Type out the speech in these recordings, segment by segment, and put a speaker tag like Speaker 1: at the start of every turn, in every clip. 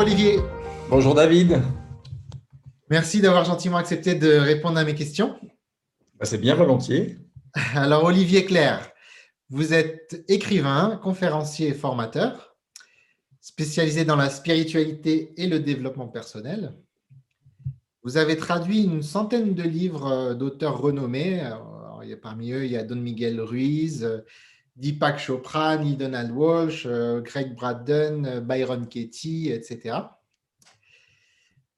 Speaker 1: Olivier.
Speaker 2: Bonjour David.
Speaker 1: Merci d'avoir gentiment accepté de répondre à mes questions.
Speaker 2: Bah, c'est bien volontiers.
Speaker 1: Alors Olivier Claire, vous êtes écrivain, conférencier et formateur, spécialisé dans la spiritualité et le développement personnel. Vous avez traduit une centaine de livres d'auteurs renommés. parmi eux, il y a Don Miguel Ruiz, Deepak Chopra, Neil Donald Walsh, euh, Greg Braden, euh, Byron Katie, etc.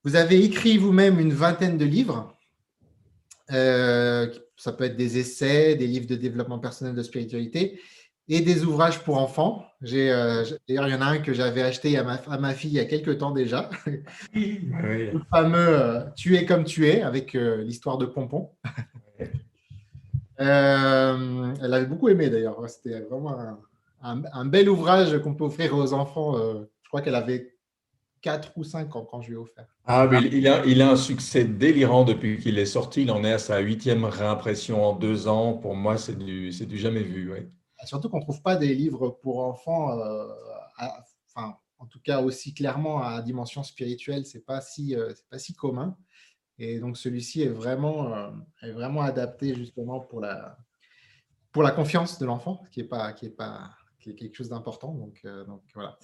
Speaker 1: Vous avez écrit vous-même une vingtaine de livres. Euh, ça peut être des essais, des livres de développement personnel de spiritualité et des ouvrages pour enfants. D'ailleurs, il y en a un que j'avais acheté à ma, fille il y a quelques temps déjà. Le fameux Tu es comme tu es avec l'histoire de Pompon. Euh, elle avait beaucoup aimé d'ailleurs. C'était vraiment un, bel ouvrage qu'on peut offrir aux enfants. Euh, je crois qu'elle avait 4 ou 5 ans quand je lui ai offert.
Speaker 2: Ah, mais il a, il a un succès délirant depuis qu'il est sorti. Il en est à sa huitième réimpression en deux ans. Pour moi, c'est du, du jamais vu.
Speaker 1: Surtout qu'on ne trouve pas des livres pour enfants, euh, enfin, en tout cas aussi clairement à dimension spirituelle, ce n'est pas, si, pas si commun. Et donc, celui-ci est vraiment, euh, est vraiment adapté justement pour la, pour la confiance de l'enfant, qui est, pas, qui, est pas, qui est quelque chose d'important. Donc, euh, donc, voilà.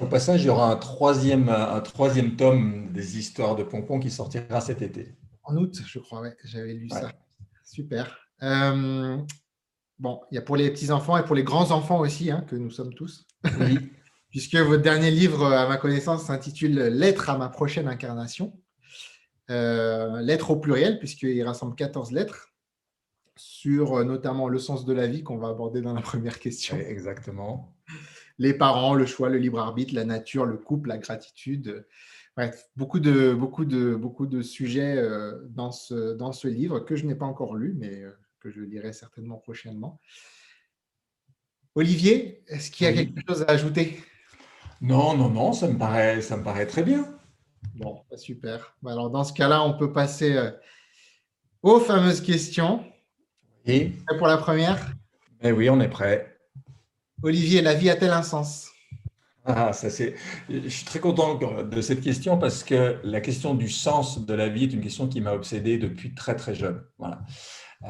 Speaker 2: Au passage, il y aura un troisième, un troisième tome des histoires de Pompon qui sortira cet été.
Speaker 1: En août, je crois, ouais, j'avais lu ça. Super. Euh, bon, il y a pour les petits-enfants et pour les grands-enfants aussi, hein, que nous sommes tous. Oui. Puisque votre dernier livre, à ma connaissance, s'intitule Lettre à ma prochaine incarnation. Euh, lettres au pluriel, puisqu'il rassemble 14 lettres sur euh, notamment le sens de la vie qu'on va aborder dans la première question.
Speaker 2: exactement.
Speaker 1: Les parents, le choix, le libre arbitre, la nature, le couple, la gratitude. Bref, beaucoup de, beaucoup de, beaucoup de sujets euh, dans ce, dans ce livre que je n'ai pas encore lu, mais que je lirai certainement prochainement. Olivier, est-ce qu'il y a quelque chose à ajouter?
Speaker 2: Non, non, non, ça me paraît, ça me paraît très bien.
Speaker 1: Bon, bah, super. Bah, alors, dans ce cas-là, on peut passer euh, aux fameuses questions.
Speaker 2: Et
Speaker 1: pour la première?
Speaker 2: Eh Oui, on est prêt.
Speaker 1: Olivier, la vie a-t-elle un sens?
Speaker 2: Ah, ça c'est. Je suis très content de cette question parce que la question du sens de la vie est une question qui m'a obsédé depuis très très jeune. Voilà.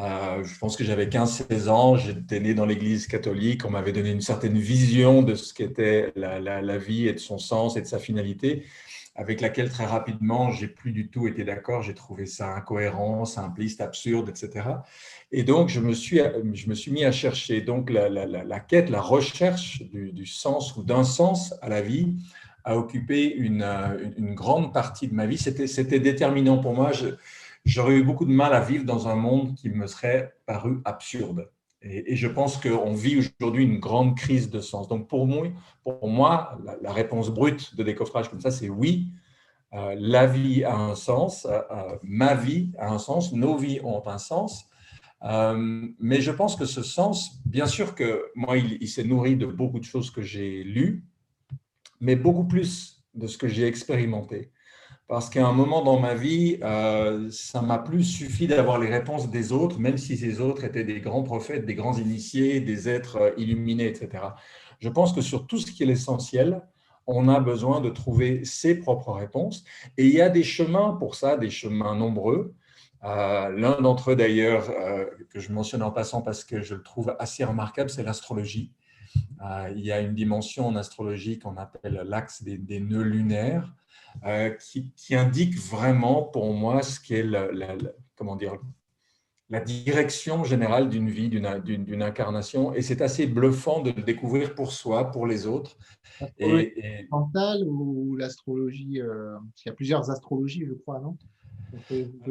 Speaker 2: Euh, je pense que j'avais 15-16 ans, j'étais né dans l'église catholique, on m'avait donné une certaine vision de ce qu'était la, la, vie et de son sens et de sa finalité avec laquelle très rapidement, j'ai plus du tout été d'accord. J'ai trouvé ça incohérent, simpliste, absurde, etc. Et donc, je me suis, je me suis mis à chercher donc la, la, la, quête, la recherche du, du sens ou d'un sens à la vie a occupé une, une, grande partie de ma vie. C'était déterminant pour moi. J'aurais eu beaucoup de mal à vivre dans un monde qui me serait paru absurde. Et, je pense qu'on vit aujourd'hui une grande crise de sens. Donc pour moi, la, réponse brute de décoffrage comme ça, c'est oui, euh, la vie a un sens, euh, euh, ma vie a un sens, nos vies ont un sens. mais je pense que ce sens, bien sûr que moi, il s'est nourri de beaucoup de choses que j'ai lues, mais beaucoup plus de ce que j'ai expérimenté parce qu'à un moment dans ma vie, euh, ça m'a plus suffi d'avoir les réponses des autres, même si ces autres étaient des grands prophètes, des grands initiés, des êtres euh, illuminés, etc. Je pense que sur tout ce qui est l'essentiel, on a besoin de trouver ses propres réponses. Et il y a des chemins pour ça, des chemins nombreux. Euh, l'un d'entre eux, d'ailleurs, que je mentionne en passant parce que je le trouve assez remarquable, c'est l'astrologie. il y a une dimension en astrologie qu'on appelle l'axe des, nœuds lunaires. Euh, qui, indique vraiment pour moi ce qu'est la, comment dire, la direction générale d'une vie, d'une incarnation. Et c'est assez bluffant de le découvrir pour soi, pour les autres.
Speaker 1: Et, mentale ou l'astrologie euh, Il y a plusieurs astrologies, je crois, non?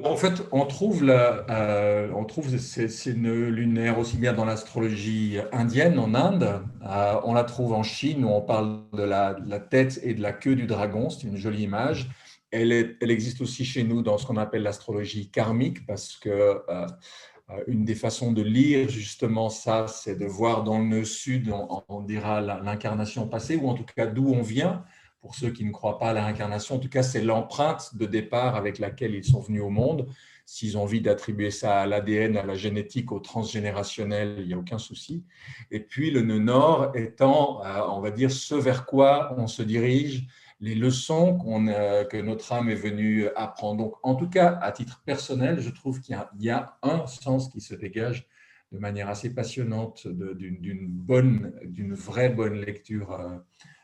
Speaker 2: En fait, on trouve, la, euh, on trouve ces, ces, nœuds lunaires aussi bien dans l'astrologie indienne en Inde, euh, on la trouve en Chine où on parle de la, tête et de la queue du dragon, c'est une jolie image. Elle, existe aussi chez nous dans ce qu'on appelle l'astrologie karmique parce que euh, une des façons de lire justement ça, c'est de voir dans le nœud sud, on dira l'incarnation passée ou en tout cas d'où on vient pour ceux qui ne croient pas à la réincarnation. En tout cas, c'est l'empreinte de départ avec laquelle ils sont venus au monde. S'ils ont envie d'attribuer ça à l'ADN, à la génétique, au transgénérationnel, il n'y a aucun souci. Et puis le nœud nord étant, euh, on va dire, ce vers quoi on se dirige, les leçons que notre âme est venue apprendre. Donc, en tout cas, à titre personnel, je trouve qu'il y, a un sens qui se dégage de manière assez passionnante d'une bonne, d'une vraie bonne lecture euh, euh,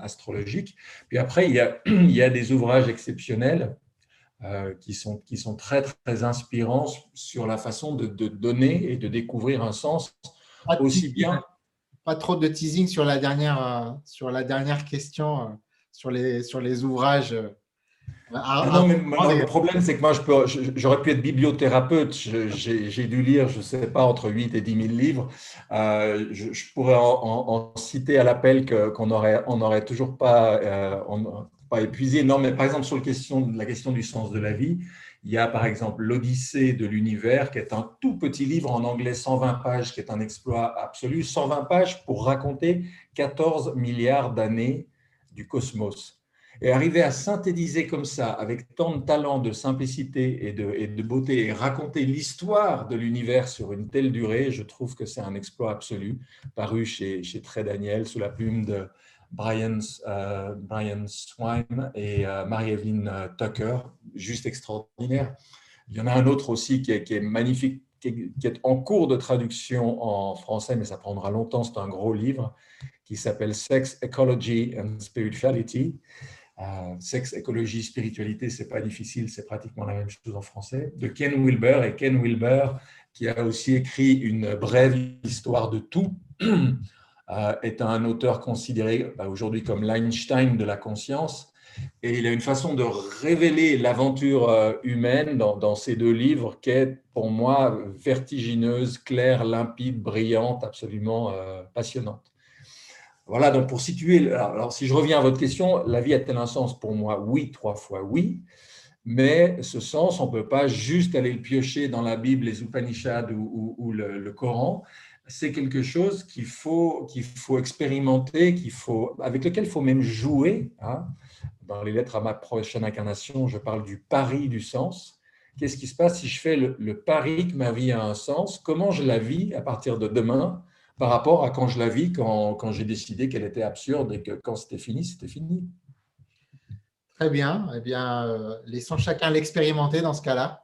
Speaker 2: astrologique. Puis après, il y a, il y a des ouvrages exceptionnels euh, qui, sont, qui sont très, très inspirants sur la façon de, donner et de découvrir un sens aussi bien.
Speaker 1: Pas trop de teasing sur la dernière, sur la dernière question sur les, sur les ouvrages euh,
Speaker 2: ah, non, mais le problème, c'est que moi, j'aurais pu être bibliothérapeute. J'ai dû lire, je ne sais pas, entre 8 et 10 000 livres. Euh, je, pourrais en, citer à l'appel qu'on n'aurait on aurait toujours pas, euh, pas épuisé. Non, mais par exemple, sur le question, la question du sens de la vie, il y a par exemple l'Odyssée de l'univers, qui est un tout petit livre en anglais, 120 pages, qui est un exploit absolu. 120 pages pour raconter 14 milliards d'années du cosmos. Et arriver à synthétiser comme ça, avec tant de talent, de simplicité et de, beauté, et raconter l'histoire de l'univers sur une telle durée, je trouve que c'est un exploit absolu, paru chez, chez Trey Daniel sous la plume de Brian, euh, Brian et euh, Marie-Evelyn euh, Tucker, juste extraordinaire. Il y en a un autre aussi qui est, est magnifique, qui qui est, en cours de traduction en français, mais ça prendra longtemps, c'est un gros livre, qui s'appelle Sex, Ecology and Spirituality. Euh, sexe, écologie, spiritualité, c'est pas difficile, c'est pratiquement la même chose en français, de Ken Wilber. Et Ken Wilber, qui a aussi écrit une brève histoire de tout, euh, est un auteur considéré bah, aujourd'hui comme l'Einstein de la conscience. Et il a une façon de révéler l'aventure euh, humaine dans, dans, ces deux livres qui est pour moi vertigineuse, claire, limpide, brillante, absolument passionnante. Voilà, donc pour situer, alors, si je reviens à votre question, la vie a-t-elle un sens pour moi? Oui, trois fois oui, mais ce sens, on ne peut pas juste aller le piocher dans la Bible, les Upanishads ou, le, Coran. C'est quelque chose qu'il faut, qu'il faut expérimenter, qu'il faut, avec lequel il faut même jouer. Hein. Dans les lettres à ma prochaine incarnation, je parle du pari du sens. Qu'est-ce qui se passe si je fais le, le pari que ma vie a un sens? Comment je la vis à partir de demain? Par rapport à quand je la vis, quand, quand j'ai décidé qu'elle était absurde et que quand c'était fini, c'était fini.
Speaker 1: Très bien. Eh bien, euh, laissons chacun l'expérimenter dans ce cas-là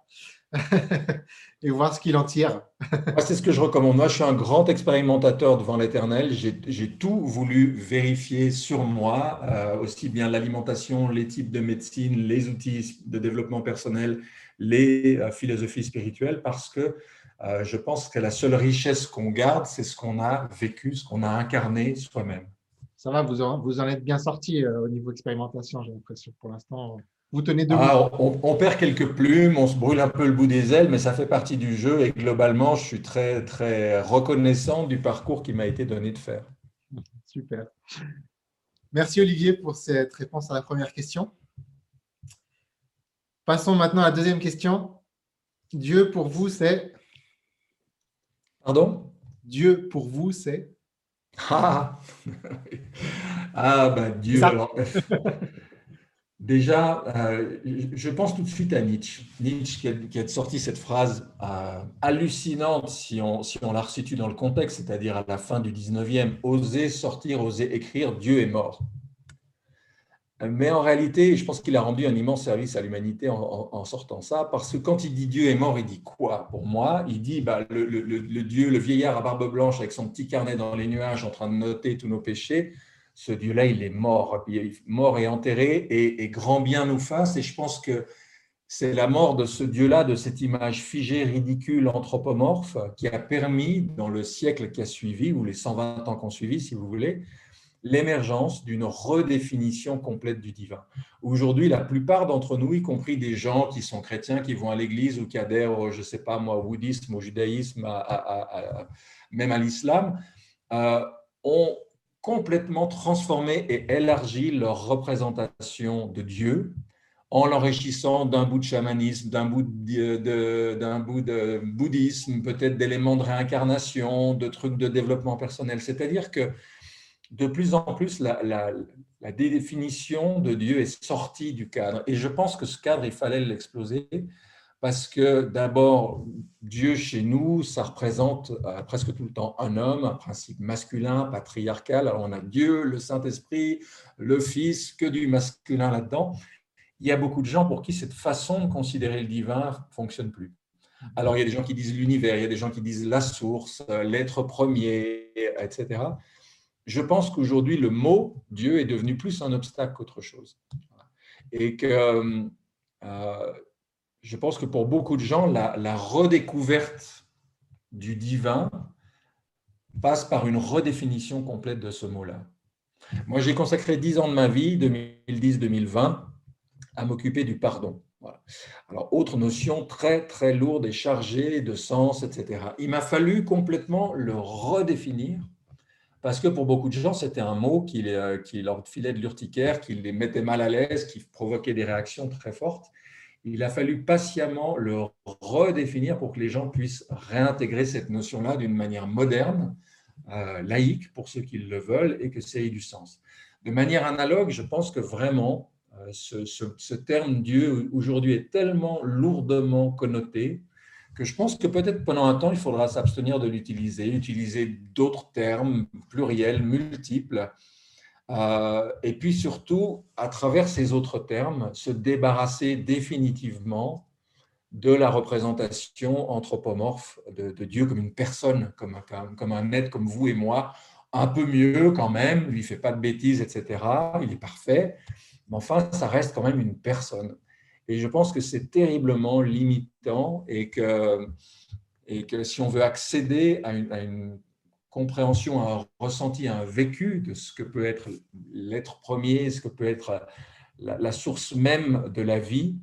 Speaker 1: et voir ce qu'il en tire.
Speaker 2: C'est ce que je recommande. Moi, je suis un grand expérimentateur devant l'éternel. J'ai tout voulu vérifier sur moi, euh, aussi bien l'alimentation, les types de médecine, les outils de développement personnel, les euh, philosophies spirituelles, parce que euh, je pense que la seule richesse qu'on garde, c'est ce qu'on a vécu, ce qu'on a incarné soi-même.
Speaker 1: Ça va, vous en, vous en êtes bien sorti euh, au niveau expérimentation, j'ai l'impression. Pour l'instant, vous tenez debout.
Speaker 2: Ah, on, perd quelques plumes, on se brûle un peu le bout des ailes, mais ça fait partie du jeu. Et globalement, je suis très, très reconnaissant du parcours qui m'a été donné de faire.
Speaker 1: Super. Merci Olivier pour cette réponse à la première question. Passons maintenant à la deuxième question. Dieu pour vous, c'est
Speaker 2: Pardon?
Speaker 1: Dieu pour vous, c'est?
Speaker 2: Ah, ah ben Dieu. déjà, euh, je pense tout de suite à Nietzsche. Nietzsche qui a, sorti cette phrase euh, hallucinante si on, si on la resitue dans le contexte, c'est-à-dire à la fin du 19e, oser sortir, oser écrire, Dieu est mort. Mais en réalité, je pense qu'il a rendu un immense service à l'humanité en, sortant ça, parce que quand il dit Dieu est mort, il dit quoi Pour moi, il dit bah, le, Dieu, le vieillard à barbe blanche avec son petit carnet dans les nuages en train de noter tous nos péchés, ce Dieu-là, il est mort, mort et enterré, et, grand bien nous fasse. Et je pense que c'est la mort de ce Dieu-là, de cette image figée, ridicule, anthropomorphe, qui a permis, dans le siècle qui a suivi, ou les 120 ans qui ont suivi, si vous voulez, l'émergence d'une redéfinition complète du divin. Aujourd'hui, la plupart d'entre nous, y compris des gens qui sont chrétiens, qui vont à l'église ou qui adhèrent, je ne sais pas moi, au bouddhisme, au judaïsme, même à l'islam, euh, ont complètement transformé et élargi leur représentation de Dieu en l'enrichissant d'un bout de chamanisme, d'un bout de bouddhisme, peut-être d'éléments de réincarnation, de trucs de développement personnel. C'est-à-dire que de plus en plus, la, définition de Dieu est sortie du cadre. Et je pense que ce cadre, il fallait l'exploser parce que d'abord, Dieu chez nous, ça représente euh, presque tout le temps un homme, un principe masculin, patriarcal. Alors on a Dieu, le Saint-Esprit, le Fils, que du masculin là-dedans. Il y a beaucoup de gens pour qui cette façon de considérer le divin fonctionne plus. Alors il y a des gens qui disent l'univers, il y a des gens qui disent la source, euh, l'être premier, etc. Je pense qu'aujourd'hui, le mot Dieu est devenu plus un obstacle qu'autre chose. Et que euh, je pense que pour beaucoup de gens, la, redécouverte du divin passe par une redéfinition complète de ce mot-là. Moi, j'ai consacré dix ans de ma vie, 2010-2020, à m'occuper du pardon. Alors, autre notion très, très lourde et chargée de sens, etc. Il m'a fallu complètement le redéfinir parce que pour beaucoup de gens, c'était un mot qui, qui leur filait de l'urticaire, qui les mettait mal à l'aise, qui provoquait des réactions très fortes il a fallu patiemment le redéfinir pour que les gens puissent réintégrer cette notion-là d'une manière moderne, euh, laïque pour ceux qui le veulent et que ça ait du sens. De manière analogue, je pense que vraiment, euh, ce, terme Dieu aujourd'hui est tellement lourdement connoté que je pense que peut-être pendant un temps, il faudra s'abstenir de l'utiliser, utiliser d'autres termes pluriels, multiples, euh, et puis surtout, à travers ces autres termes, se débarrasser définitivement de la représentation anthropomorphe de, Dieu comme une personne, comme, comme, un être comme vous et moi, un peu mieux quand même, lui fait pas de bêtises, etc. Il est parfait, mais enfin, ça reste quand même une personne. Et je pense que c'est terriblement limitant et que, si on veut accéder à une, à compréhension, un ressenti, un vécu de ce que peut être l'être premier, ce que peut être la, source même de la vie,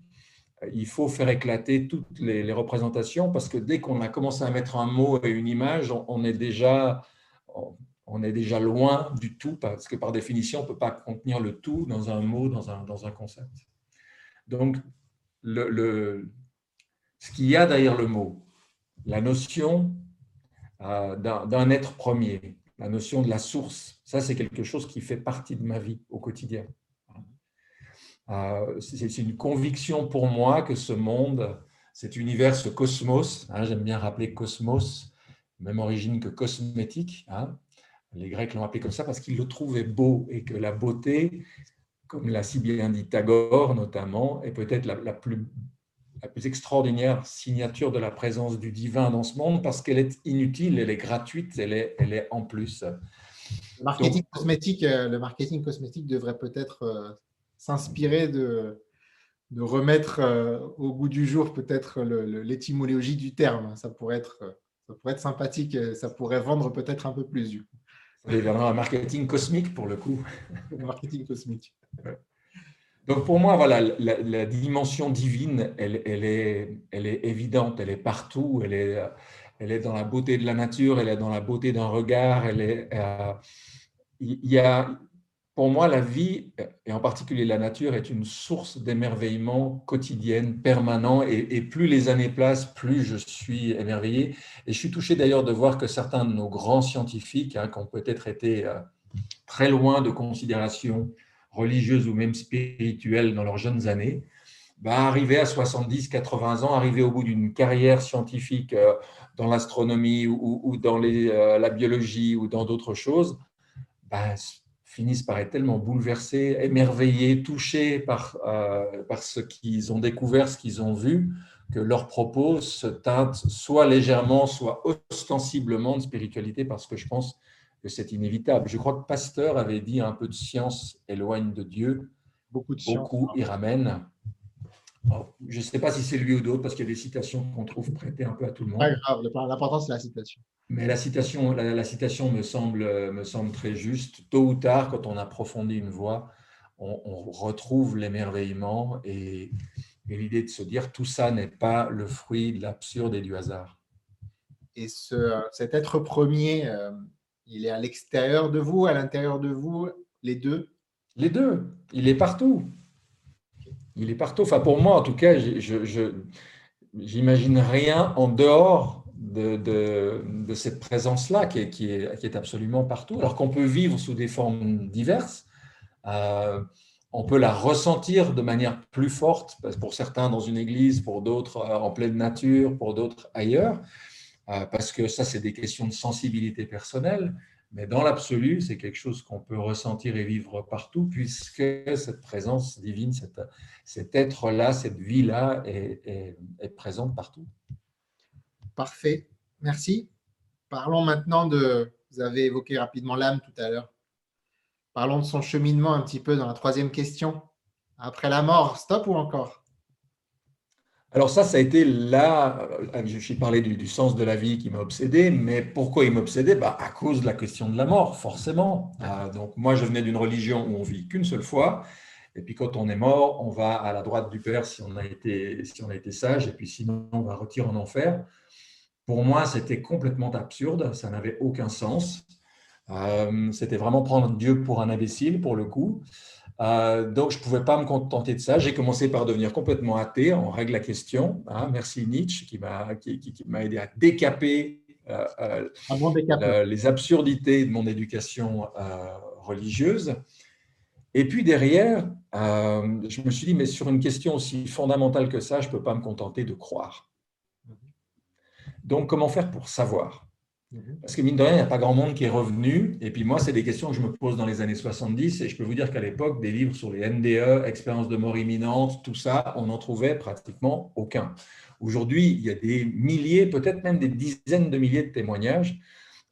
Speaker 2: il faut faire éclater toutes les, représentations parce que dès qu'on a commencé à mettre un mot et une image, on, est déjà, loin du tout parce que par définition, on ne peut pas contenir le tout dans un mot, dans un concept. Donc, le, ce qu'il y a derrière le mot, la notion euh, d'un être premier, la notion de la source. Ça, c'est quelque chose qui fait partie de ma vie au quotidien. Euh, c'est une conviction pour moi que ce monde, cet univers, ce cosmos, hein, j'aime bien rappeler cosmos, même origine que cosmétique. Hein. les Grecs l'ont appelé comme ça parce qu'ils le trouvaient beau et que la beauté, comme l'a si bien dit Tagore notamment, est peut-être la, la, plus la plus extraordinaire signature de la présence du divin dans ce monde parce qu'elle est inutile, elle est gratuite, elle est, elle est en plus.
Speaker 1: Le marketing, cosmétique, euh, le marketing cosmétique devrait peut-être euh, s'inspirer de, de remettre euh, au goût du jour peut-être l'étymologie du terme. Ça pourrait, être, ça pourrait être sympathique, ça pourrait vendre peut-être un peu plus du coup.
Speaker 2: Ça deviendra un marketing cosmique pour le coup.
Speaker 1: marketing cosmique.
Speaker 2: Donc pour moi, voilà, la, dimension divine, elle, est, elle, est, évidente, elle est partout, elle est, elle est dans la beauté de la nature, elle est dans la beauté d'un regard. Elle est, euh, il y a, pour moi, la vie, et en particulier la nature, est une source d'émerveillement quotidienne, permanent, et, plus les années passent, plus je suis émerveillé. Et je suis touché d'ailleurs de voir que certains de nos grands scientifiques, hein, qui ont peut-être été euh, très loin de considérations religieuses ou même spirituelles dans leurs jeunes années, bah, à 70, 80 ans, arriver au bout d'une carrière scientifique euh, dans l'astronomie ou, dans euh, la biologie ou dans d'autres choses, bah, finissent par être tellement bouleversés, émerveillés, touchés par, euh, par ce qu'ils ont découvert, ce qu'ils ont vu, que leurs propos se teintent soit légèrement, soit ostensiblement de spiritualité, parce que je pense que c'est inévitable. Je crois que Pasteur avait dit un peu de science éloigne de Dieu, beaucoup, de beaucoup y ramène. je ne sais pas si c'est lui ou d'autres, parce qu'il y a des citations qu'on trouve prêtées un peu à tout le monde.
Speaker 1: Pas grave, l'important c'est la citation.
Speaker 2: Mais la citation, la, citation me, semble, me semble très juste. Tôt ou tard, quand on approfondit une voix, on, retrouve l'émerveillement et, et l'idée de se dire tout ça n'est pas le fruit de l'absurde et du hasard.
Speaker 1: Et ce, cet être premier, euh, il est à l'extérieur de vous, à l'intérieur de vous, les deux?
Speaker 2: Les deux. Il est partout. Il est partout. Enfin, pour moi, en tout cas, je n'imagine rien en dehors de, cette présence-là qui est, qui, est, qui est, absolument partout, alors qu'on peut vivre sous des formes diverses. Euh, on peut la ressentir de manière plus forte, pour certains dans une église, pour d'autres euh, en pleine nature, pour d'autres ailleurs, euh, parce que ça, c'est des questions de sensibilité personnelle. Mais dans l'absolu, c'est quelque chose qu'on peut ressentir et vivre partout, puisque cette présence divine, cet être-là, cette vie-là est, présente partout.
Speaker 1: Parfait, merci. Parlons maintenant de, vous avez évoqué rapidement l'âme tout à l'heure. Parlons de son cheminement un petit peu dans la troisième question. Après la mort, stop ou encore?
Speaker 2: Alors ça, ça a été là, je suis parlé du, sens de la vie qui m'a obsédé, mais pourquoi il m'obsédait? Bah, À cause de la question de la mort, forcément. Ah, donc moi, je venais d'une religion où on vit qu'une seule fois, et puis quand on est mort, on va à la droite du Père si on a été, si on a été sage, et puis sinon, on va retirer en enfer. Pour moi, c'était complètement absurde, ça n'avait aucun sens. Euh, c'était vraiment prendre Dieu pour un imbécile, pour le coup. Euh, donc, je ne pouvais pas me contenter de ça. J'ai commencé par devenir complètement athée, on règle la question. Hein. merci Nietzsche qui m'a qui, aidé à décaper, euh, les absurdités de mon éducation religieuse. Et puis derrière, je me suis dit, mais sur une question aussi fondamentale que ça, je ne peux pas me contenter de croire. Donc, comment faire pour savoir? Mhm. Parce que mine de rien, il n'y a pas grand monde qui est revenu. Et puis moi, c'est des questions que je me pose dans les années 70. Et je peux vous dire qu'à l'époque, des livres sur les NDE, expérience de mort imminente, tout ça, on n'en trouvait pratiquement aucun. Aujourd'hui, il y a des milliers, peut-être même des dizaines de milliers de témoignages.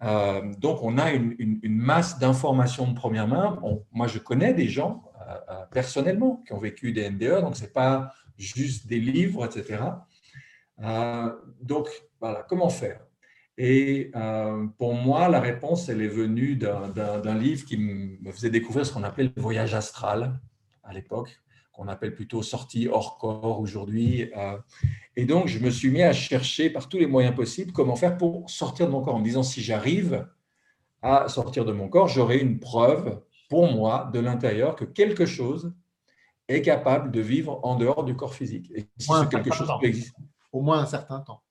Speaker 2: Euh, donc, on a une, masse d'informations de première main. moi, je connais des gens euh, euh, personnellement qui ont vécu des NDE, donc ce n'est pas juste des livres, etc. donc, voilà, comment faire? Et euh, pour moi, la réponse, elle est venue d'un livre qui me faisait découvrir ce qu'on appelait le voyage astral à l'époque, qu'on appelle plutôt sortie hors corps aujourd'hui. Euh. et donc, je me suis mis à chercher par tous les moyens possibles comment faire pour sortir de mon corps, en me disant si j'arrive à sortir de mon corps, j'aurai une preuve pour moi de l'intérieur que quelque chose est capable de vivre en dehors du corps physique. Et
Speaker 1: si quelque chose peut exister. Au moins un certain temps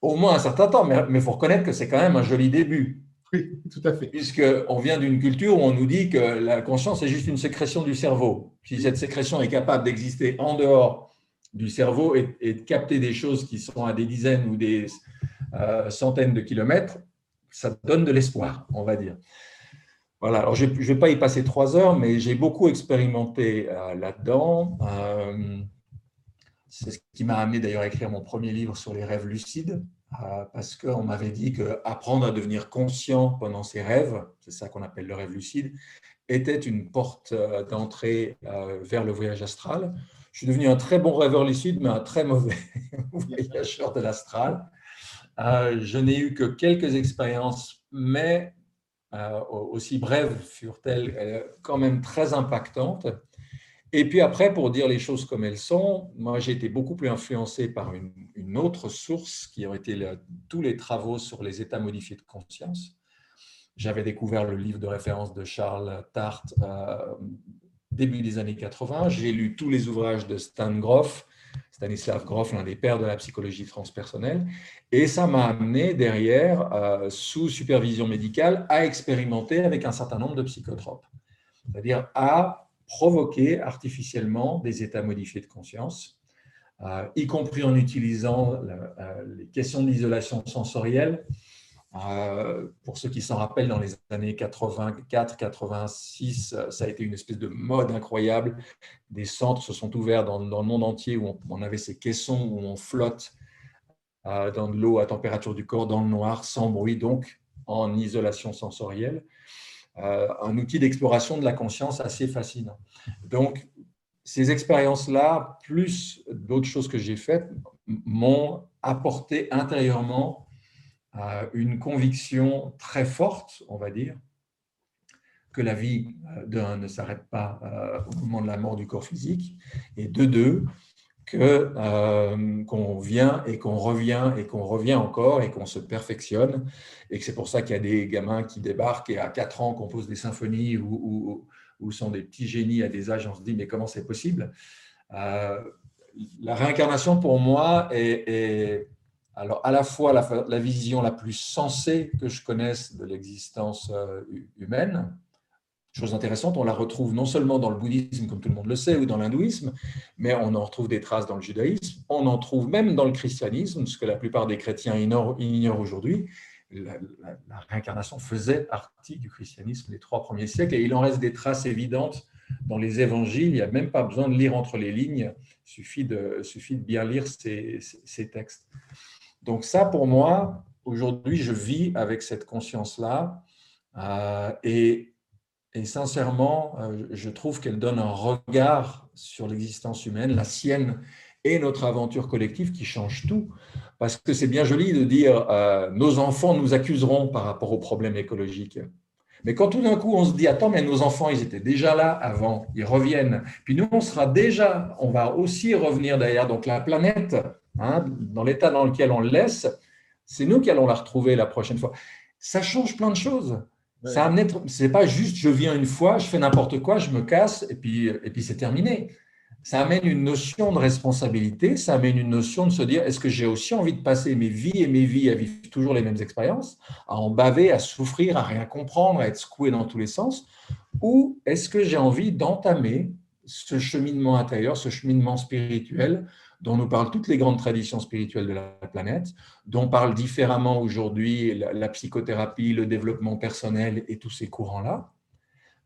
Speaker 2: au moins un certain temps, mais il faut reconnaître que c'est quand même un joli début.
Speaker 1: Oui, tout à fait.
Speaker 2: Puisqu'on vient d'une culture où on nous dit que la conscience est juste une sécrétion du cerveau. Si cette sécrétion est capable d'exister en dehors du cerveau et, de capter des choses qui sont à des dizaines ou des euh, centaines de kilomètres, ça donne de l'espoir, on va dire. Voilà, alors je ne vais pas y passer trois heures, mais j'ai beaucoup expérimenté euh, là-dedans. Euh, c'est ce qui m'a amené d'ailleurs à écrire mon premier livre sur les rêves lucides, euh, parce qu'on m'avait dit qu'apprendre à devenir conscient pendant ses rêves, c'est ça qu'on appelle le rêve lucide, était une porte euh, d'entrée euh, vers le voyage astral. Je suis devenu un très bon rêveur lucide, mais un très mauvais voyageur de l'astral. je n'ai eu que quelques expériences, mais aussi brèves furent-elles quand même très impactantes. Et puis après, pour dire les choses comme elles sont, moi j'ai été beaucoup plus influencé par une, autre source qui ont été tous les travaux sur les états modifiés de conscience. J'avais découvert le livre de référence de Charles Tart euh, début des années 80. J'ai lu tous les ouvrages de Stan Groff, Stanislav Grof, l'un des pères de la psychologie transpersonnelle. Et ça m'a amené derrière, euh, sous supervision médicale, à expérimenter avec un certain nombre de psychotropes. C'est-à-dire à provoquer artificiellement des états modifiés de conscience, euh, y compris en utilisant euh, les questions d'isolation sensorielle. Euh, pour ceux qui s'en rappellent, dans les années 84-86, ça a été une espèce de mode incroyable. Des centres se sont ouverts dans, dans le monde entier où on, avait ces caissons où on flotte dans de l'eau à température du corps, dans le noir, sans bruit, donc en isolation sensorielle. Euh, un outil d'exploration de la conscience assez fascinant. Donc, ces expériences-là, plus d'autres choses que j'ai faites, m'ont apporté intérieurement euh, une conviction très forte, on va dire, que la vie, euh, d'un, ne s'arrête pas au moment de la mort du corps physique, et de deux, que euh, qu'on vient et qu'on revient et qu'on revient encore et qu'on se perfectionne et que c'est pour ça qu'il y a des gamins qui débarquent et à 4 ans composent des symphonies ou, ou, sont des petits génies à des âges on se dit mais comment c'est possible? Euh, la réincarnation pour moi est, alors à la fois la, vision la plus sensée que je connaisse de l'existence euh, humaine chose intéressante, on la retrouve non seulement dans le bouddhisme, comme tout le monde le sait, ou dans l'hindouisme, mais on en retrouve des traces dans le judaïsme, on en trouve même dans le christianisme, ce que la plupart des chrétiens ignorent, aujourd'hui. La, réincarnation faisait partie du christianisme les trois premiers siècles, et il en reste des traces évidentes dans les évangiles. Il n'y a même pas besoin de lire entre les lignes, il suffit de, suffit de bien lire ces, ces textes. Donc ça, pour moi, aujourd'hui, je vis avec cette conscience-là. Euh, et et sincèrement, euh, je trouve qu'elle donne un regard sur l'existence humaine, la sienne et notre aventure collective qui change tout. Parce que c'est bien joli de dire euh, nos enfants nous accuseront par rapport aux problèmes écologiques. Mais quand tout d'un coup on se dit attends mais nos enfants ils étaient déjà là avant, ils reviennent. Puis nous on sera déjà, on va aussi revenir derrière. Donc la planète, hein, dans l'état dans lequel on le laisse, c'est nous qui allons la retrouver la prochaine fois. Ça change plein de choses. Ça amène, c'est pas juste je viens une fois, je fais n'importe quoi, je me casse et puis, et puis c'est terminé. Ça amène une notion de responsabilité, ça amène une notion de se dire est-ce que j'ai aussi envie de passer mes vies et mes vies à vivre toujours les mêmes expériences, à en baver, à souffrir, à rien comprendre, à être secoué dans tous les sens, ou est-ce que j'ai envie d'entamer ce cheminement intérieur, ce cheminement spirituel dont nous parlent toutes les grandes traditions spirituelles de la planète, dont parle différemment aujourd'hui la, psychothérapie, le développement personnel et tous ces courants-là,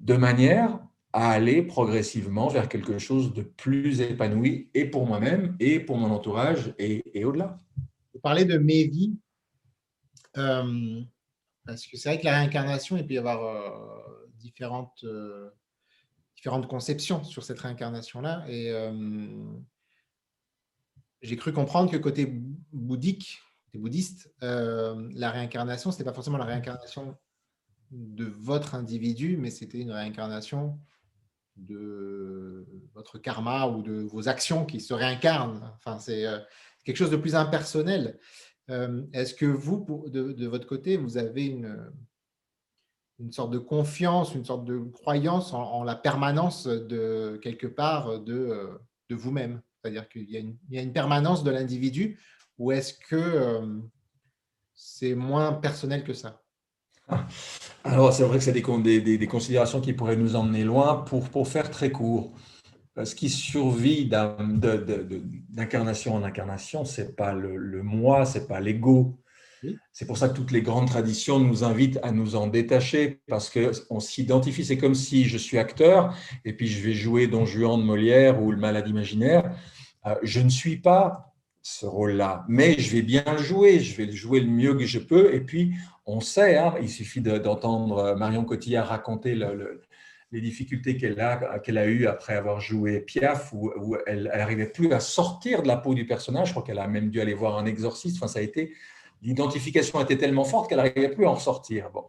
Speaker 2: de manière à aller progressivement vers quelque chose de plus épanoui et pour moi-même et pour mon entourage et, au-delà.
Speaker 1: Vous parlez de mes vies, euh, parce que c'est vrai que la réincarnation, il peut y avoir euh, différentes, euh, différentes conceptions sur cette réincarnation-là. Et j'ai cru comprendre que côté bouddhique, bouddhiste, euh, la réincarnation, ce n'était pas forcément la réincarnation de votre individu, mais c'était une réincarnation de votre karma ou de vos actions qui se réincarnent. Enfin, c'est euh, quelque chose de plus impersonnel. Euh, est-ce que vous, de, votre côté, vous avez une, une sorte de confiance, une sorte de croyance en, la permanence de quelque part de, de vous-même? C'est-à-dire qu'il y, a une permanence de l'individu ou est-ce que euh, c'est moins personnel que ça?
Speaker 2: Alors, c'est vrai que c'est des, des, considérations qui pourraient nous emmener loin. Pour, pour faire très court, ce qui survit d'incarnation en incarnation, ce n'est pas le, le moi, ce n'est pas l'ego. C'est pour ça que toutes les grandes traditions nous invitent à nous en détacher parce qu'on s'identifie. C'est comme si je suis acteur et puis je vais jouer Don Juan de Molière ou le malade imaginaire. Euh, je ne suis pas ce rôle-là, mais je vais bien le jouer, je vais le jouer le mieux que je peux. Et puis, on sait, hein, il suffit d'entendre Marion Cotillard raconter les difficultés qu'elle a, qu'elle a eues après avoir joué Piaf, où, elle n'arrivait plus à sortir de la peau du personnage. Je crois qu'elle a même dû aller voir un exorciste. Enfin, ça a été l'identification était tellement forte qu'elle n'arrivait plus à en sortir. Bon,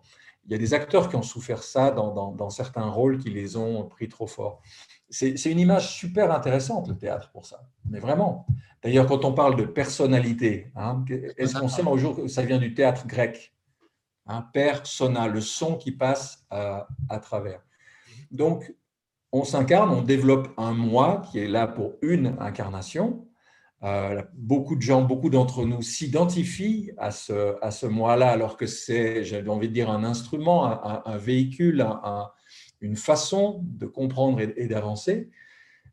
Speaker 2: il y a des acteurs qui ont souffert ça dans, dans certains rôles qui les ont pris trop fort c'est une image super intéressante, le théâtre, pour ça. Mais vraiment. D'ailleurs, quand on parle de personnalité, hein, est-ce qu'on sait un jour que ça vient du théâtre grec hein, Persona, le son qui passe à, travers. Donc, on s'incarne, on développe un moi qui est là pour une incarnation. Euh, beaucoup de gens, beaucoup d'entre nous s'identifient à ce, à ce moi-là, alors que c'est, j'ai envie de dire, un instrument, un, véhicule, un, une façon de comprendre et, d'avancer,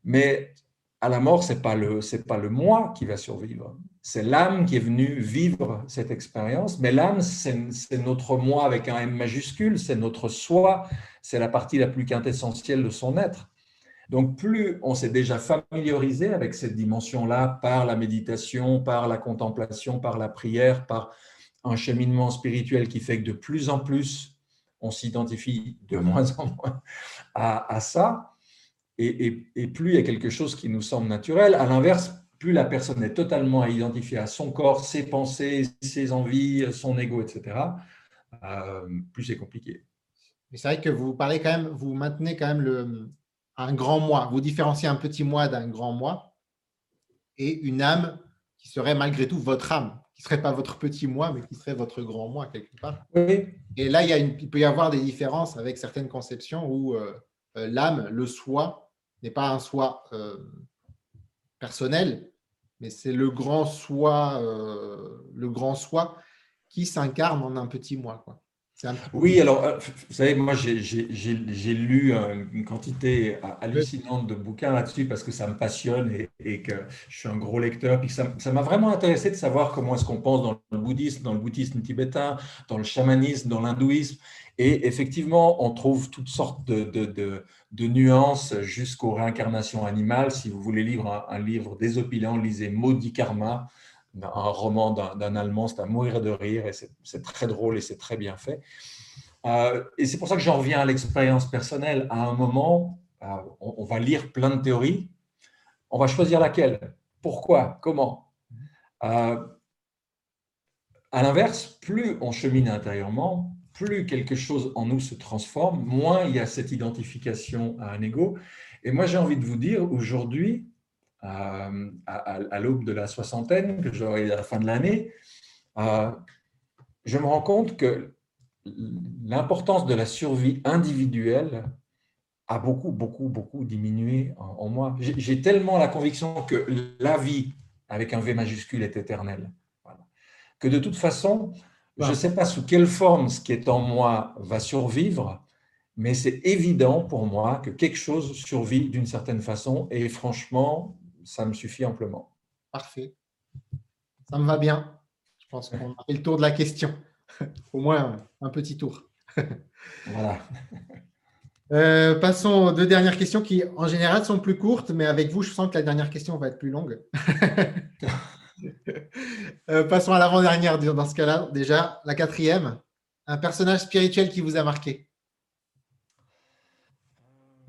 Speaker 2: mais à la mort, ce n'est pas, le, pas le moi qui va survivre, c'est l'âme qui est venue vivre cette expérience, mais l'âme, c'est notre moi avec un M majuscule, c'est notre soi, c'est la partie la plus quintessentielle de son être. Donc plus on s'est déjà familiarisé avec cette dimension-là par la méditation, par la contemplation, par la prière, par un cheminement spirituel qui fait que de plus en plus on s'identifie de moins en moins à, ça, et, plus il y a quelque chose qui nous semble naturel. À l'inverse, plus la personne est totalement identifiée à son corps, ses pensées, ses envies, son ego, etc., euh, plus c'est compliqué.
Speaker 1: C'est vrai que vous parlez quand même, vous maintenez quand même le, un grand moi. Vous différenciez un petit moi d'un grand moi et une âme qui serait malgré tout votre âme qui ne serait pas votre petit moi, mais qui serait votre grand moi quelque part. Et là, il, peut y avoir des différences avec certaines conceptions où euh, euh, l'âme, le soi, n'est pas un soi euh, personnel, mais c'est le grand soi, le grand soi qui s'incarne en un petit moi.
Speaker 2: Oui, alors, euh, vous savez, moi, j'ai lu une quantité hallucinante de bouquins là-dessus parce que ça me passionne et, que je suis un gros lecteur. Puis ça m'a vraiment intéressé de savoir comment est-ce qu'on pense dans le bouddhisme, dans le bouddhisme tibétain, dans le chamanisme, dans l'hindouisme. Et effectivement, on trouve toutes sortes de, de, nuances jusqu'aux réincarnations animales. Si vous voulez lire un, un livre désopilant, lisez Maudit Karma un roman d'un Allemand, c'est à mourir de rire et c'est très drôle et c'est très bien fait. Euh, et c'est pour ça que j'en reviens à l'expérience personnelle. À un moment, euh, on, va lire plein de théories, on va choisir laquelle, pourquoi, comment? Euh, à l'inverse, plus on chemine intérieurement, plus quelque chose en nous se transforme, moins il y a cette identification à un ego. Et moi, j'ai envie de vous dire, aujourd'hui, à, l'aube de la soixantaine, que j'aurai à la fin de l'année, euh, je me rends compte que l'importance de la survie individuelle a beaucoup, beaucoup, beaucoup diminué en, moi. J'ai tellement la conviction que la vie, avec un V majuscule, est éternelle. Que de toute façon, je ne sais pas sous quelle forme ce qui est en moi va survivre, mais c'est évident pour moi que quelque chose survit d'une certaine façon. Et franchement, ça me suffit amplement.
Speaker 1: Parfait. Ça me va bien. Je pense qu'on a fait le tour de la question. Au moins un petit tour.
Speaker 2: voilà.
Speaker 1: Euh, passons aux deux dernières questions qui, en général, sont plus courtes, mais avec vous, je sens que la dernière question va être plus longue. Euh, passons à l'avant-dernière dans ce cas-là. Déjà, la quatrième. Un personnage spirituel qui vous a marqué.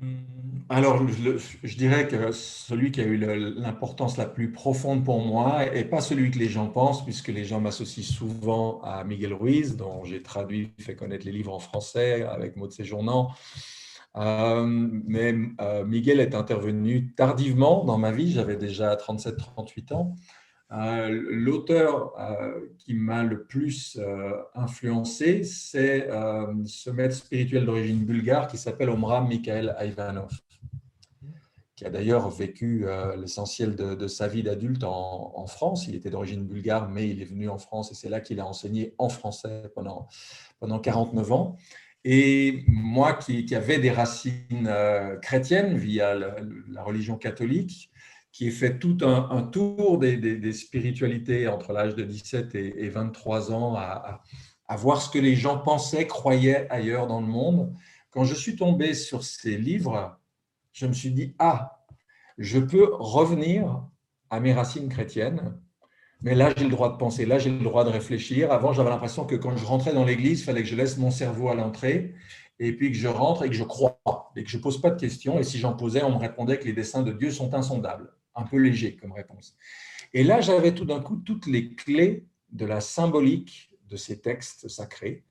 Speaker 2: Hmm. Alors, je, dirais que celui qui a eu l'importance la plus profonde pour moi, et pas celui que les gens pensent, puisque les gens m'associent souvent à Miguel Ruiz, dont j'ai traduit, fait connaître les livres en français avec Maud Séjournant. Euh, mais euh, Miguel est intervenu tardivement dans ma vie, j'avais déjà 37-38 ans. Euh, l'auteur qui m'a le plus influencé, c'est ce maître spirituel d'origine bulgare qui s'appelle Omram Mikhail Ivanov qui a d'ailleurs vécu euh, l'essentiel de, sa vie d'adulte en, France. Il était d'origine bulgare, mais il est venu en France et c'est là qu'il a enseigné en français pendant, pendant 49 ans. Et moi qui, qui avais des racines euh, chrétiennes via la, religion catholique, qui ai fait tout un, tour des, spiritualités entre l'âge de 17 et, 23 ans à, à voir ce que les gens pensaient, croyaient ailleurs dans le monde, quand je suis tombé sur ces livres, je me suis dit, ah, je peux revenir à mes racines chrétiennes, mais là, j'ai le droit de penser, là, j'ai le droit de réfléchir. Avant, j'avais l'impression que quand je rentrais dans l'église, il fallait que je laisse mon cerveau à l'entrée, et puis que je rentre et que je crois, et que je ne pose pas de questions. Et si j'en posais, on me répondait que les desseins de Dieu sont insondables. Un peu léger comme réponse. Et là, j'avais tout d'un coup toutes les clés de la symbolique de ces textes sacrés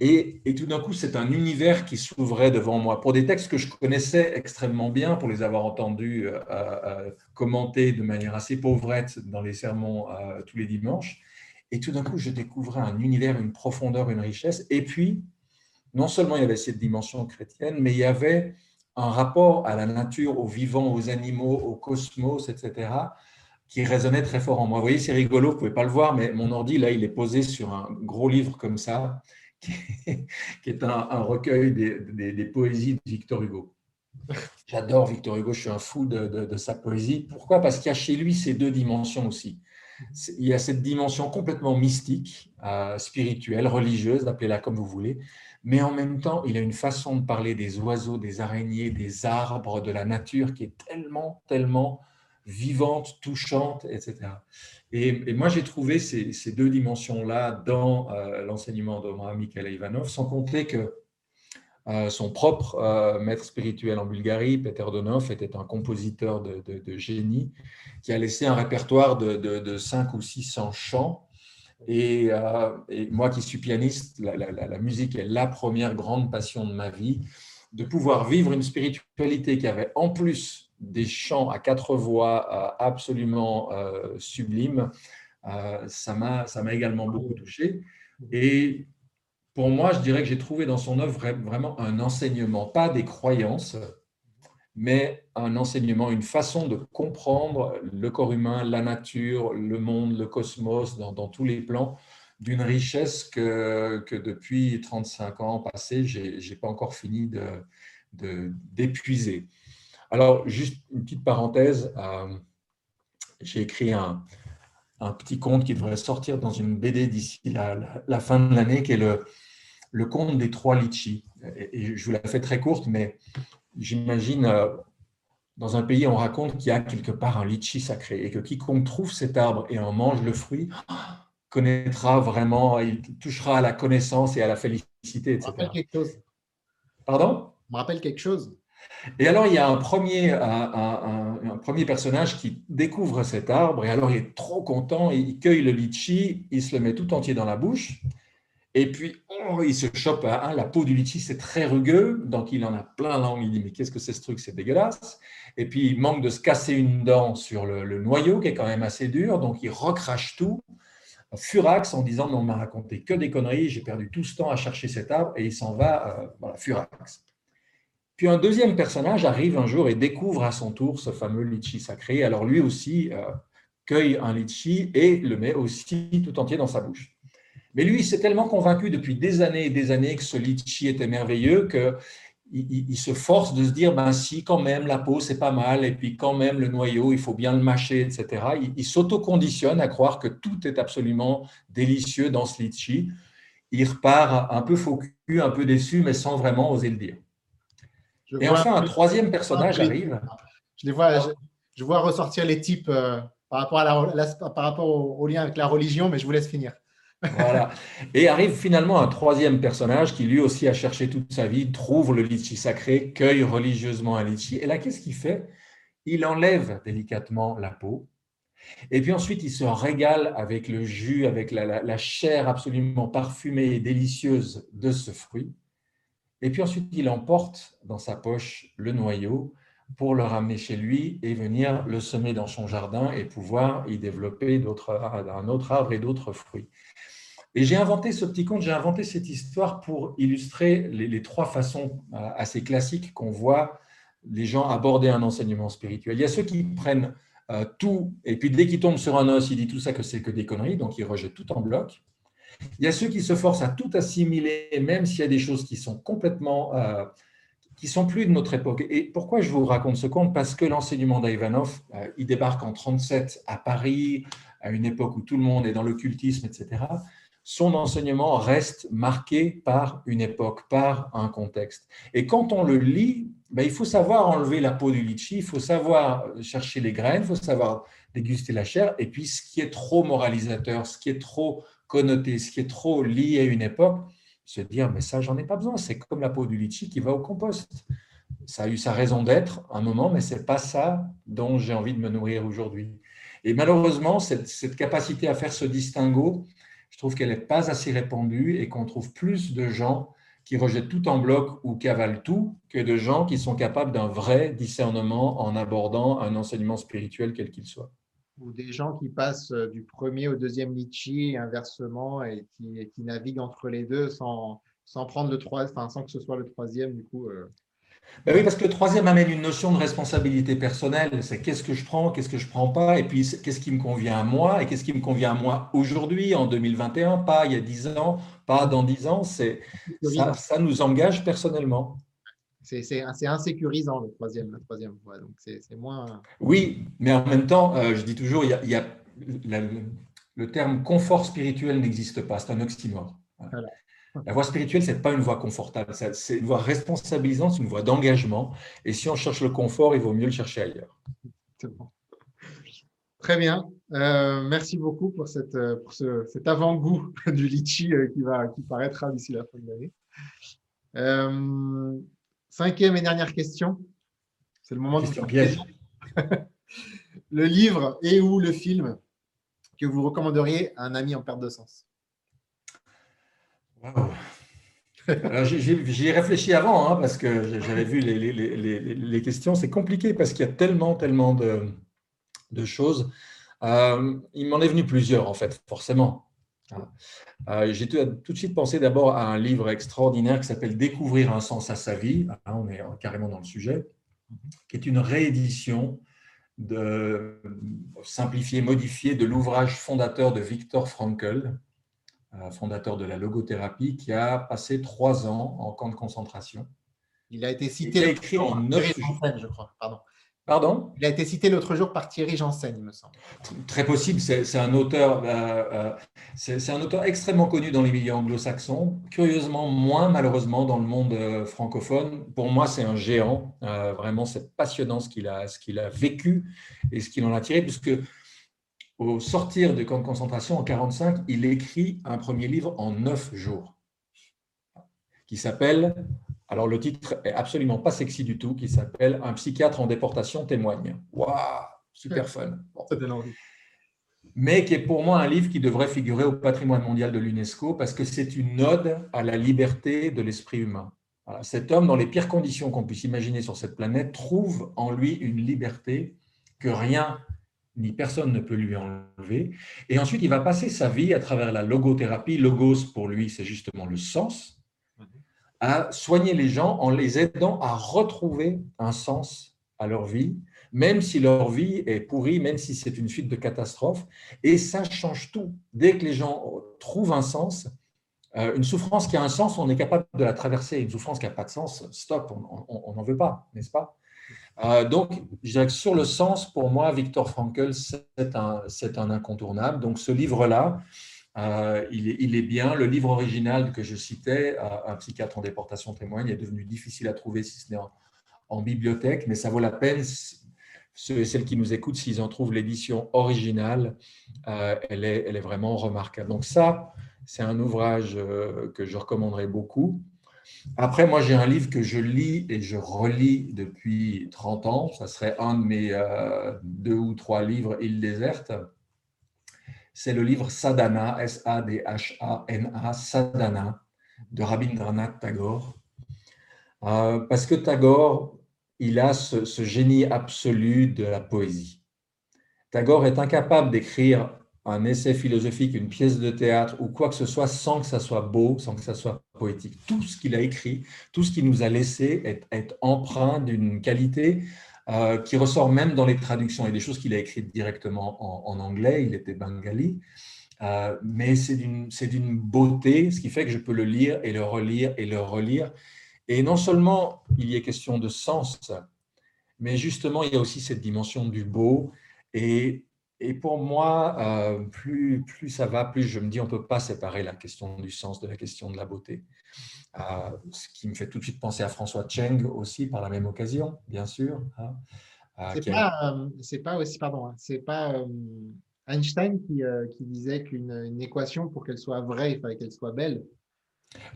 Speaker 2: et, tout d'un coup, c'est un univers qui s'ouvrait devant moi. Pour des textes que je connaissais extrêmement bien, pour les avoir entendus euh, euh, commenter de manière assez pauvrette dans les sermons euh, tous les dimanches. Et tout d'un coup, je découvrais un univers, une profondeur, une richesse. Et puis, non seulement il y avait cette dimension chrétienne, mais il y avait un rapport à la nature, aux vivants, aux animaux, au cosmos, etc., qui résonnait très fort en moi. Vous voyez, c'est rigolo, vous ne pouvez pas le voir, mais mon ordi, là, il est posé sur un gros livre comme ça qui est un, recueil des, poésies de Victor Hugo. J'adore Victor Hugo, je suis un fou de, sa poésie. Pourquoi? Parce qu'il y a chez lui ces deux dimensions aussi. Il y a cette dimension complètement mystique, euh, spirituelle, religieuse, appelez-la comme vous voulez, mais en même temps, il a une façon de parler des oiseaux, des araignées, des arbres, de la nature qui est tellement, tellement vivante, touchante, etc. Et, moi, j'ai trouvé ces, deux dimensions-là dans euh, l'enseignement d'Omar Mikhail Ivanov, sans compter que euh, son propre euh, maître spirituel en Bulgarie, Peter Donov, était un compositeur de, génie qui a laissé un répertoire de, de 5 ou 600 chants. Et, moi qui suis pianiste, la, musique est la première grande passion de ma vie. De pouvoir vivre une spiritualité qui avait en plus des chants à quatre voix euh, absolument euh, sublimes, euh, ça m'a également beaucoup touché. Et pour moi, je dirais que j'ai trouvé dans son œuvre vraiment un enseignement, pas des croyances, mais un enseignement, une façon de comprendre le corps humain, la nature, le monde, le cosmos, dans, tous les plans, d'une richesse que, depuis 35 ans passés, je n'ai pas encore fini d'épuiser. De, Alors, juste une petite parenthèse, euh, j'ai écrit un, un, petit conte qui devrait sortir dans une BD d'ici la, la, fin de l'année, qui est le, le conte des trois litchis. Et, je vous la fais très courte, mais j'imagine, euh, dans un pays, on raconte qu'il y a quelque part un litchi sacré et que quiconque trouve cet arbre et en mange le fruit connaîtra vraiment, il touchera à la connaissance et à la félicité, etc.
Speaker 1: Me rappelle quelque chose.
Speaker 2: Pardon?
Speaker 1: Me rappelle quelque chose.
Speaker 2: Et alors, il y a un premier, un, un, premier personnage qui découvre cet arbre et alors il est trop content, il cueille le litchi, il se le met tout entier dans la bouche et puis, oh, il se chope à la peau du litchi, c'est très rugueux, donc il en a plein la langue. Il dit Mais qu'est-ce que c'est ce truc C'est dégueulasse. Et puis, il manque de se casser une dent sur le, noyau, qui est quand même assez dur, donc il recrache tout. Furax en disant Non, on m'a raconté que des conneries, j'ai perdu tout ce temps à chercher cet arbre, et il s'en va, euh, voilà, Furax. Puis un deuxième personnage arrive un jour et découvre à son tour ce fameux litchi sacré. Alors lui aussi euh, cueille un litchi et le met aussi tout entier dans sa bouche. Mais lui, il s'est tellement convaincu depuis des années et des années que ce litchi était merveilleux que il, se force de se dire, ben si, quand même, la peau, c'est pas mal, et puis quand même, le noyau, il faut bien le mâcher, etc. Il, il s'auto-conditionne à croire que tout est absolument délicieux dans ce litchi. Il repart un peu faux un peu déçu, mais sans vraiment oser le dire. et enfin, un troisième personnage arrive.
Speaker 1: Je, les vois, je, vois ressortir les types euh, par rapport, à la, par rapport au lien avec la religion, mais je vous laisse finir.
Speaker 2: Voilà. Et arrive finalement un troisième personnage qui lui aussi a cherché toute sa vie, trouve le litchi sacré, cueille religieusement un litchi. Et là, qu'est-ce qu'il fait? Il enlève délicatement la peau. Et puis ensuite, il se régale avec le jus, avec la, chair absolument parfumée et délicieuse de ce fruit. Et puis ensuite, il emporte dans sa poche le noyau pour le ramener chez lui et venir le semer dans son jardin et pouvoir y développer un autre arbre et d'autres fruits. Et j'ai inventé ce petit conte, j'ai inventé cette histoire pour illustrer les, trois façons euh, assez classiques qu'on voit les gens aborder un enseignement spirituel. Il y a ceux qui prennent euh, tout, et puis dès qu'ils tombent sur un os, ils disent tout ça que c'est que des conneries, donc ils rejettent tout en bloc. Il y a ceux qui se forcent à tout assimiler, même s'il y a des choses qui sont complètement, euh, qui sont plus de notre époque. Et pourquoi je vous raconte ce conte? Parce que l'enseignement d'Ivanov, il débarque en 37 à Paris, à une époque où tout le monde est dans l'occultisme, etc son enseignement reste marqué par une époque, par un contexte. Et quand on le lit, ben, il faut savoir enlever la peau du litchi, il faut savoir chercher les graines, il faut savoir déguster la chair. Et puis, ce qui est trop moralisateur, ce qui est trop connoté, ce qui est trop lié à une époque, se dire, mais ça, j'en ai pas besoin. C'est comme la peau du litchi qui va au compost. Ça a eu sa raison d'être un moment, mais c'est pas ça dont j'ai envie de me nourrir aujourd'hui. Et malheureusement, cette, capacité à faire ce distinguo, je trouve qu'elle n'est pas assez répandue et qu'on trouve plus de gens qui rejettent tout en bloc ou qui avalent tout que de gens qui sont capables d'un vrai discernement en abordant un enseignement spirituel quel qu'il soit.
Speaker 1: Ou des gens qui passent euh, du premier au deuxième litchi inversement et qui, qui naviguent entre les deux sans, sans prendre le enfin, sans que ce soit le troisième du coup. Euh,
Speaker 2: ben oui, parce que le troisième amène une notion de responsabilité personnelle. C'est qu'est-ce que je prends, qu'est-ce que je ne prends pas, et puis qu'est-ce qui me convient à moi, et qu'est-ce qui me convient à moi aujourd'hui, en 2021, pas il y a 10 ans, pas dans 10 ans. C'est, ça, ça, nous engage personnellement.
Speaker 1: C'est, insécurisant le troisième, la troisième fois. Donc c'est, moins.
Speaker 2: Oui, mais en même temps, euh, je dis toujours, il y a, le terme confort spirituel n'existe pas, c'est un oxymore. Voilà. La voie spirituelle, ce n'est pas une voie confortable, c'est une voie responsabilisante, c'est une voie d'engagement. Et si on cherche le confort, il vaut mieux le chercher ailleurs.
Speaker 1: Très bien. Euh, merci beaucoup pour, cette, pour cet avant-goût du litchi euh, qui, va, qui paraîtra d'ici la fin de l'année. Euh, cinquième et dernière question. C'est le moment
Speaker 2: question piège.
Speaker 1: le livre et ou le film que vous recommanderiez à un ami en perte de sens?
Speaker 2: J'y ai réfléchi avant, hein, parce que j'avais vu les, questions. C'est compliqué parce qu'il y a tellement, tellement de, choses. Euh, il m'en est venu plusieurs, en fait, forcément. Euh, j'ai tout, de suite pensé d'abord à un livre extraordinaire qui s'appelle Découvrir un sens à sa vie. Ah, on est carrément dans le sujet, qui est une réédition de, simplifiée, modifiée de l'ouvrage fondateur de Viktor Frankl, fondateur de la logothérapie, qui a passé trois ans en camp de concentration.
Speaker 1: Il a été cité
Speaker 2: écrit en neuf
Speaker 1: je crois. Pardon.
Speaker 2: Pardon?
Speaker 1: Il a été cité l'autre jour par Thierry Janssen, il me semble.
Speaker 2: Très possible. C'est un auteur, euh, euh, c'est un auteur extrêmement connu dans les milieux anglo-saxons. Curieusement, moins malheureusement dans le monde euh, francophone. Pour moi, c'est un géant. vraiment, c'est passionnant ce qu'il a, ce qu'il a vécu et ce qu'il en a tiré, puisque au sortir du camp de concentration en 45, il écrit un premier livre en neuf jours, qui s'appelle alors, le titre est absolument pas sexy du tout, qui s'appelle Un psychiatre en déportation témoigne. Waouh, super fun. Mais qui est pour moi un livre qui devrait figurer au patrimoine mondial de l'UNESCO parce que c'est une ode à la liberté de l'esprit humain. cet homme, dans les pires conditions qu'on puisse imaginer sur cette planète, trouve en lui une liberté que rien ni personne ne peut lui enlever. Et ensuite, il va passer sa vie à travers la logothérapie. Logos, pour lui, c'est justement le sens à soigner les gens en les aidant à retrouver un sens à leur vie, même si leur vie est pourrie, même si c'est une suite de catastrophes. Et ça change tout. Dès que les gens trouvent un sens, euh, une souffrance qui a un sens, on est capable de la traverser. Une souffrance qui n'a pas de sens, stop, on n'en veut pas, n'est-ce pas? Euh, donc, je sur le sens, pour moi, Victor Frankl, c'est un, un, incontournable. Donc, ce livre-là, euh, il, est, bien. Le livre original que je citais, euh, Un psychiatre en déportation témoigne, est devenu difficile à trouver si ce n'est en, bibliothèque, mais ça vaut la peine. Ceux et celles qui nous écoutent, s'ils en trouvent l'édition originale, euh, elle, est, vraiment remarquable. Donc ça, c'est un ouvrage que je recommanderais beaucoup. Après, moi, j'ai un livre que je lis et je relis depuis 30 ans. Ça serait un de mes deux ou trois livres, Île déserte c'est le livre Sadhana, S-A-D-H-A-N-A, Sadhana, de Rabindranath Tagore. Euh, parce que Tagore, il a ce, génie absolu de la poésie. Tagore est incapable d'écrire un essai philosophique, une pièce de théâtre ou quoi que ce soit sans que ça soit beau, sans que ça soit poétique. Tout ce qu'il a écrit, tout ce qu'il nous a laissé est, est empreint d'une qualité euh, qui ressort même dans les traductions. A des choses qu'il a écrites directement en, anglais, il était bengali, euh, mais c'est d'une beauté, ce qui fait que je peux le lire et le relire et le relire. Et non seulement il y est question de sens, mais justement il y a aussi cette dimension du beau. Et, et pour moi, euh, plus, plus ça va, plus je me dis on ne peut pas séparer la question du sens de la question de la beauté. Euh, ce qui me fait tout de suite penser à François Cheng aussi par la même occasion, bien sûr. Hein,
Speaker 1: euh, c'est pas, pas, aussi, pardon, hein, c'est pas Einstein qui, qui disait qu'une équation, pour qu'elle soit vraie, il fallait qu'elle soit belle.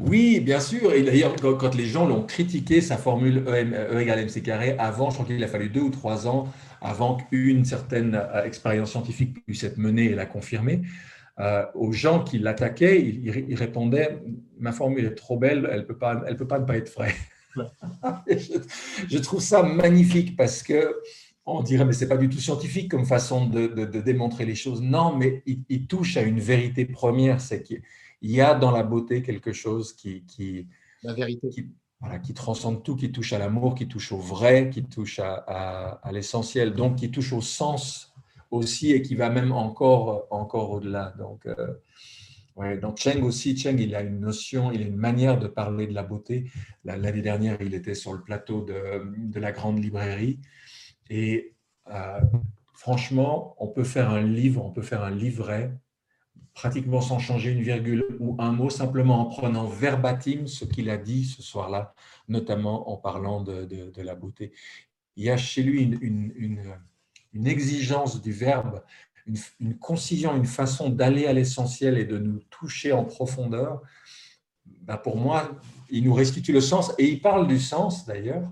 Speaker 2: Oui, bien sûr. Et d'ailleurs, quand les gens l'ont critiqué, sa formule E, e égale mc carré, avant, je crois qu'il a fallu deux ou trois ans avant qu'une certaine expérience scientifique puisse être menée et la confirmer. Euh, aux gens qui l'attaquaient, il, répondait Ma formule est trop belle, elle ne peut, pas, elle peut pas ne pas être vraie. je, trouve ça magnifique parce que on dirait mais c'est pas du tout scientifique comme façon de, démontrer les choses. Non, mais il, touche à une vérité première, c'est qu'il y a dans la beauté quelque chose qui, qui
Speaker 1: la vérité.
Speaker 2: Qui, voilà, qui transcende tout, qui touche à l'amour, qui touche au vrai, qui touche à, à l'essentiel, donc qui touche au sens aussi et qui va même encore, encore au-delà. Donc, euh, ouais, donc Cheng aussi, Cheng, il a une notion, il a une manière de parler de la beauté. L'année dernière, il était sur le plateau de, de la grande librairie et euh, franchement, on peut faire un livre, on peut faire un livret pratiquement sans changer une virgule ou un mot, simplement en prenant verbatim ce qu'il a dit ce soir-là, notamment en parlant de, de, la beauté. Il y a chez lui une une exigence du verbe, une, concision, une façon d'aller à l'essentiel et de nous toucher en profondeur, ben pour moi, il nous restitue le sens. Et il parle du sens d'ailleurs,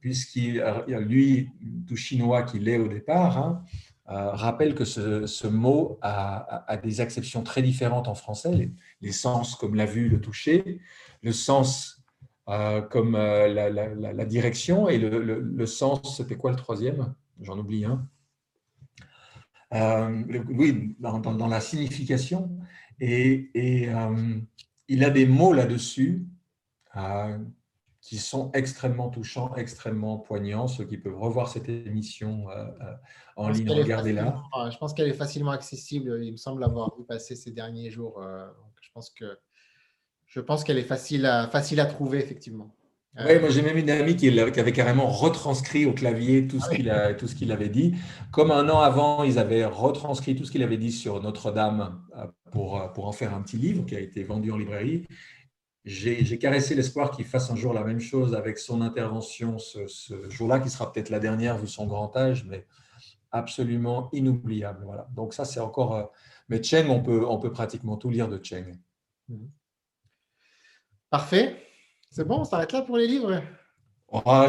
Speaker 2: puisqu'il, lui, tout chinois qu'il est au départ, hein, euh, rappelle que ce, mot a, des acceptions très différentes en français, les, sens comme la vue, le toucher, le sens euh, comme euh, la, direction, et le sens, c'était quoi le troisième? J'en oublie un. Euh, oui, dans, la signification. Et, euh, il a des mots là-dessus euh, qui sont extrêmement touchants, extrêmement poignants. Ceux qui peuvent revoir cette émission en ligne, regardez-la.
Speaker 1: Je pense qu'elle est facilement accessible. Il me semble l'avoir vu passer ces derniers jours. je pense que je pense qu'elle est facile à, facile à trouver, effectivement.
Speaker 2: Oui, moi j'ai même une amie qui, avait carrément retranscrit au clavier tout ce ah qu'il avait dit. Comme un an avant, ils avaient retranscrit tout ce qu'il avait dit sur Notre-Dame pour, pour en faire un petit livre qui a été vendu en librairie j'ai caressé l'espoir qu'il fasse un jour la même chose avec son intervention ce, jour-là, qui sera peut-être la dernière vu son grand âge, mais absolument inoubliable. Voilà. Donc ça, c'est encore... Euh, mais Cheng, on peut, on peut pratiquement tout lire de Cheng. Mhm.
Speaker 1: Parfait. C'est bon, on s'arrête là pour les livres?
Speaker 2: Ah,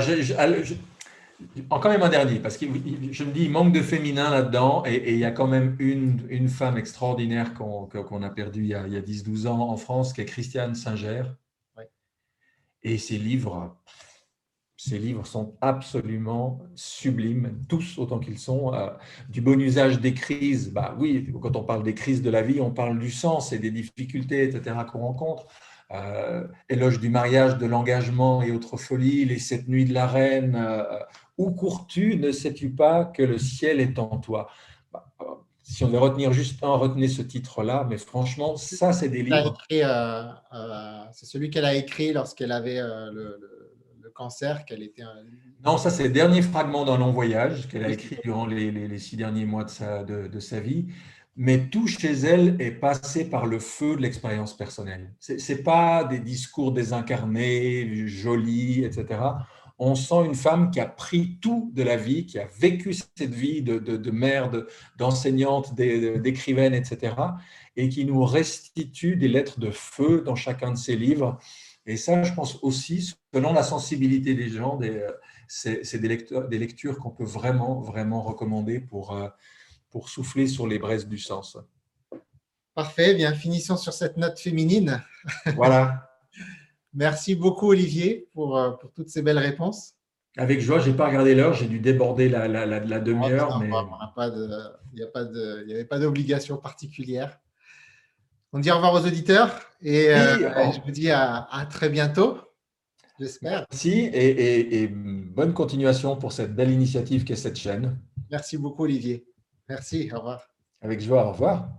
Speaker 2: encore même un dernier, parce que je me dis, il manque de féminin là-dedans, et, il y a quand même une, une femme extraordinaire qu'on a perdue il y a, a 10-12 ans en France, qui est Christiane Singer. Et ses livres, ces livres sont absolument sublimes, tous autant qu'ils sont. Euh, du bon usage des crises, bah oui, quand on parle des crises de la vie, on parle du sens et des difficultés, etc., qu'on rencontre. Euh, éloge du mariage, de l'engagement et autres folies, les sept nuits de la reine, euh, où cours-tu Ne sais-tu pas que le ciel est en toi? Bah, euh, Si on veut retenir juste un, retenez ce titre-là, mais franchement, ça, c'est des livres.
Speaker 1: Euh, euh, c'est celui qu'elle a écrit lorsqu'elle avait le, cancer, qu'elle était.
Speaker 2: Non, ça, c'est le dernier fragment d'un long voyage qu'elle a écrit durant les, six derniers mois de sa, de, sa vie mais tout chez elle est passé par le feu de l'expérience personnelle. Ce n'est pas des discours désincarnés, jolis, etc on sent une femme qui a pris tout de la vie, qui a vécu cette vie de, mère, d'enseignante, d'écrivaine, etc., et qui nous restitue des lettres de feu dans chacun de ses livres. Et ça, je pense aussi, selon la sensibilité des gens, c'est des, lectures qu'on peut vraiment, vraiment recommander pour, euh, pour souffler sur les braises du sens.
Speaker 1: Parfait, bien, finissons sur cette note féminine.
Speaker 2: Voilà.
Speaker 1: Merci beaucoup, Olivier, pour, euh, pour toutes ces belles réponses.
Speaker 2: Avec joie, je n'ai pas regardé l'heure, j'ai dû déborder la, la, demi-heure. Mais...
Speaker 1: Il n'y avait pas d'obligation particulière. On dit au revoir aux auditeurs et euh, je vous dis à, très bientôt, j'espère.
Speaker 2: Merci et, et, bonne continuation pour cette belle initiative qu'est cette chaîne.
Speaker 1: Merci beaucoup, Olivier. Merci, au revoir.
Speaker 2: Avec joie, au revoir.